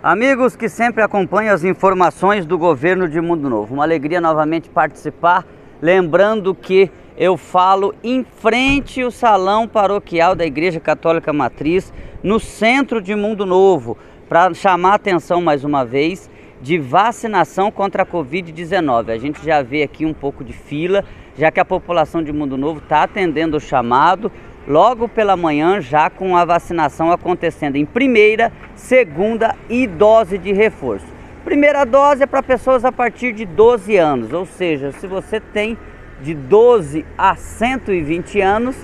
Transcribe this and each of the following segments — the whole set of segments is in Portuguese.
Amigos que sempre acompanham as informações do governo de Mundo Novo, uma alegria novamente participar. Lembrando que eu falo em frente ao salão paroquial da Igreja Católica Matriz, no centro de Mundo Novo, para chamar a atenção mais uma vez de vacinação contra a Covid-19. A gente já vê aqui um pouco de fila, já que a população de Mundo Novo está atendendo o chamado logo pela manhã, já com a vacinação acontecendo em primeira, segunda e dose de reforço. Primeira dose é para pessoas a partir de 12 anos, ou seja, se você tem de 12 a 120 anos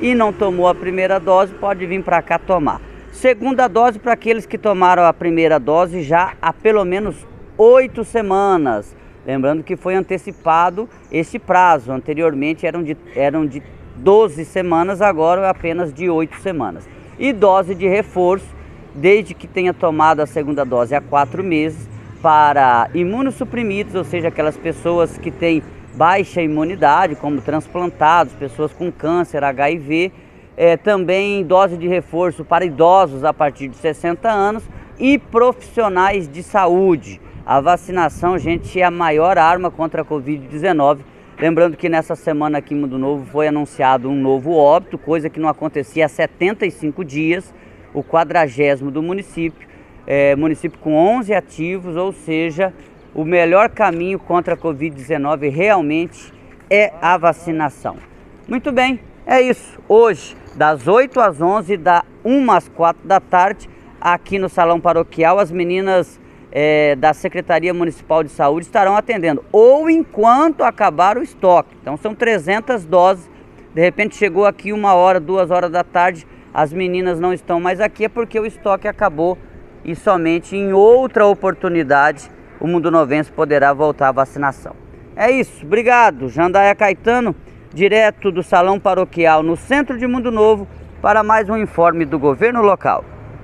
e não tomou a primeira dose, pode vir para cá tomar. Segunda dose para aqueles que tomaram a primeira dose já há pelo menos oito semanas. Lembrando que foi antecipado esse prazo. Anteriormente eram de, eram de 12 semanas, agora apenas de 8 semanas. E dose de reforço, desde que tenha tomado a segunda dose há 4 meses, para imunossuprimidos, ou seja, aquelas pessoas que têm baixa imunidade, como transplantados, pessoas com câncer, HIV, é, também dose de reforço para idosos a partir de 60 anos e profissionais de saúde. A vacinação, gente, é a maior arma contra a Covid-19 Lembrando que nessa semana aqui em Mundo Novo foi anunciado um novo óbito, coisa que não acontecia há 75 dias, o quadragésimo do município, é, município com 11 ativos, ou seja, o melhor caminho contra a Covid-19 realmente é a vacinação. Muito bem, é isso. Hoje, das 8 às 11, da 1 às 4 da tarde, aqui no Salão Paroquial, as meninas é, da Secretaria Municipal de Saúde estarão atendendo, ou enquanto acabar o estoque. Então são 300 doses. De repente chegou aqui uma hora, duas horas da tarde, as meninas não estão mais aqui, é porque o estoque acabou e somente em outra oportunidade o Mundo Novense poderá voltar à vacinação. É isso, obrigado. Jandaia Caetano, direto do Salão Paroquial no centro de Mundo Novo, para mais um informe do governo local.